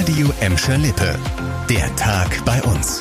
Radio Emscher Lippe. Der Tag bei uns.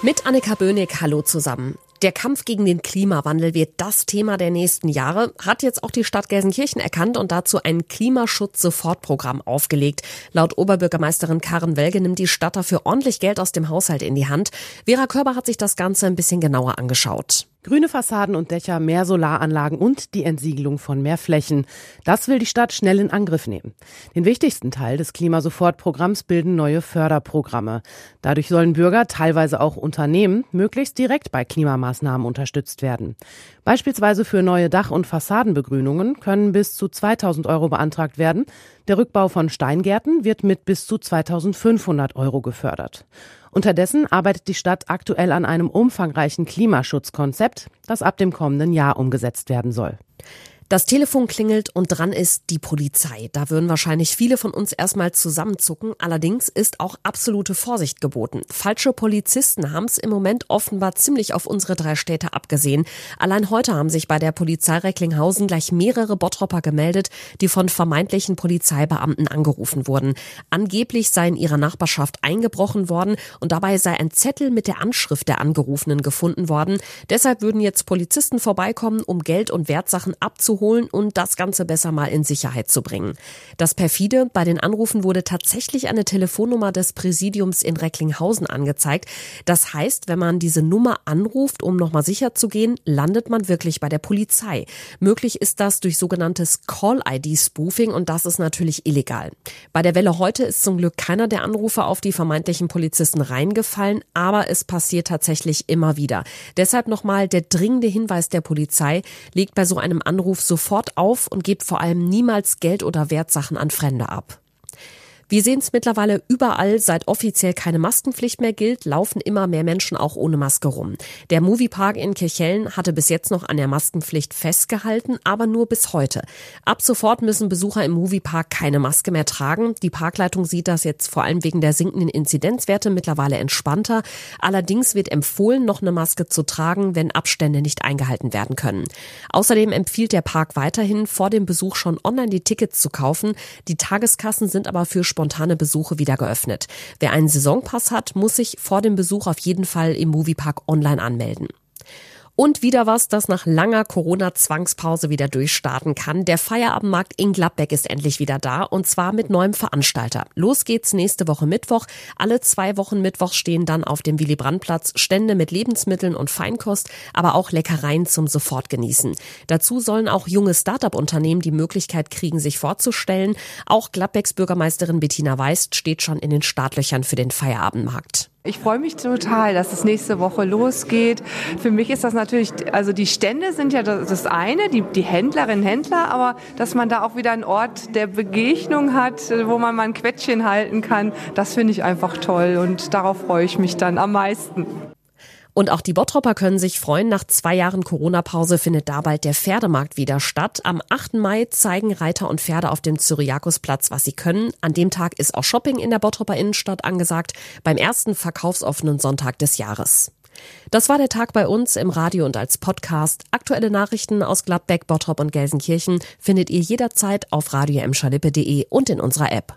Mit Annika Böhnig, hallo zusammen. Der Kampf gegen den Klimawandel wird das Thema der nächsten Jahre, hat jetzt auch die Stadt Gelsenkirchen erkannt und dazu ein Klimaschutz-Sofortprogramm aufgelegt. Laut Oberbürgermeisterin Karen Welge nimmt die Stadt dafür ordentlich Geld aus dem Haushalt in die Hand. Vera Körber hat sich das Ganze ein bisschen genauer angeschaut. Grüne Fassaden und Dächer, mehr Solaranlagen und die Entsiegelung von mehr Flächen. Das will die Stadt schnell in Angriff nehmen. Den wichtigsten Teil des Klimasofortprogramms bilden neue Förderprogramme. Dadurch sollen Bürger, teilweise auch Unternehmen, möglichst direkt bei Klimamaßnahmen unterstützt werden. Beispielsweise für neue Dach- und Fassadenbegrünungen können bis zu 2000 Euro beantragt werden. Der Rückbau von Steingärten wird mit bis zu 2500 Euro gefördert. Unterdessen arbeitet die Stadt aktuell an einem umfangreichen Klimaschutzkonzept, das ab dem kommenden Jahr umgesetzt werden soll. Das Telefon klingelt und dran ist die Polizei. Da würden wahrscheinlich viele von uns erstmal zusammenzucken. Allerdings ist auch absolute Vorsicht geboten. Falsche Polizisten haben es im Moment offenbar ziemlich auf unsere drei Städte abgesehen. Allein heute haben sich bei der Polizei Recklinghausen gleich mehrere Bottropper gemeldet, die von vermeintlichen Polizeibeamten angerufen wurden. Angeblich sei in ihrer Nachbarschaft eingebrochen worden und dabei sei ein Zettel mit der Anschrift der Angerufenen gefunden worden. Deshalb würden jetzt Polizisten vorbeikommen, um Geld und Wertsachen abzuholen holen und das Ganze besser mal in Sicherheit zu bringen. Das perfide, bei den Anrufen wurde tatsächlich eine Telefonnummer des Präsidiums in Recklinghausen angezeigt. Das heißt, wenn man diese Nummer anruft, um nochmal sicher zu gehen, landet man wirklich bei der Polizei. Möglich ist das durch sogenanntes Call-ID-Spoofing und das ist natürlich illegal. Bei der Welle heute ist zum Glück keiner der Anrufe auf die vermeintlichen Polizisten reingefallen, aber es passiert tatsächlich immer wieder. Deshalb nochmal der dringende Hinweis der Polizei, legt bei so einem Anruf sofort auf und gebt vor allem niemals Geld oder Wertsachen an Fremde ab. Wir sehen es mittlerweile überall, seit offiziell keine Maskenpflicht mehr gilt, laufen immer mehr Menschen auch ohne Maske rum. Der Moviepark in Kirchhellen hatte bis jetzt noch an der Maskenpflicht festgehalten, aber nur bis heute. Ab sofort müssen Besucher im Moviepark keine Maske mehr tragen. Die Parkleitung sieht das jetzt vor allem wegen der sinkenden Inzidenzwerte mittlerweile entspannter. Allerdings wird empfohlen, noch eine Maske zu tragen, wenn Abstände nicht eingehalten werden können. Außerdem empfiehlt der Park weiterhin, vor dem Besuch schon online die Tickets zu kaufen. Die Tageskassen sind aber für spontane Besuche wieder geöffnet. Wer einen Saisonpass hat, muss sich vor dem Besuch auf jeden Fall im Moviepark online anmelden. Und wieder was, das nach langer Corona-Zwangspause wieder durchstarten kann. Der Feierabendmarkt in Gladbeck ist endlich wieder da und zwar mit neuem Veranstalter. Los geht's nächste Woche Mittwoch. Alle zwei Wochen Mittwoch stehen dann auf dem Willy-Brandt-Platz Stände mit Lebensmitteln und Feinkost, aber auch Leckereien zum Sofortgenießen. Dazu sollen auch junge Start-up-Unternehmen die Möglichkeit kriegen, sich vorzustellen. Auch Gladbecks Bürgermeisterin Bettina Weist steht schon in den Startlöchern für den Feierabendmarkt. Ich freue mich total, dass es nächste Woche losgeht. Für mich ist das natürlich, also die Stände sind ja das eine, die, die Händlerinnen, Händler, aber dass man da auch wieder einen Ort der Begegnung hat, wo man mal ein Quettchen halten kann, das finde ich einfach toll und darauf freue ich mich dann am meisten. Und auch die Bottropper können sich freuen. Nach zwei Jahren Corona-Pause findet da bald der Pferdemarkt wieder statt. Am 8. Mai zeigen Reiter und Pferde auf dem Cyriakusplatz, was sie können. An dem Tag ist auch Shopping in der Bottropper Innenstadt angesagt, beim ersten verkaufsoffenen Sonntag des Jahres. Das war der Tag bei uns im Radio und als Podcast. Aktuelle Nachrichten aus Gladbeck, Bottrop und Gelsenkirchen findet ihr jederzeit auf radio und in unserer App.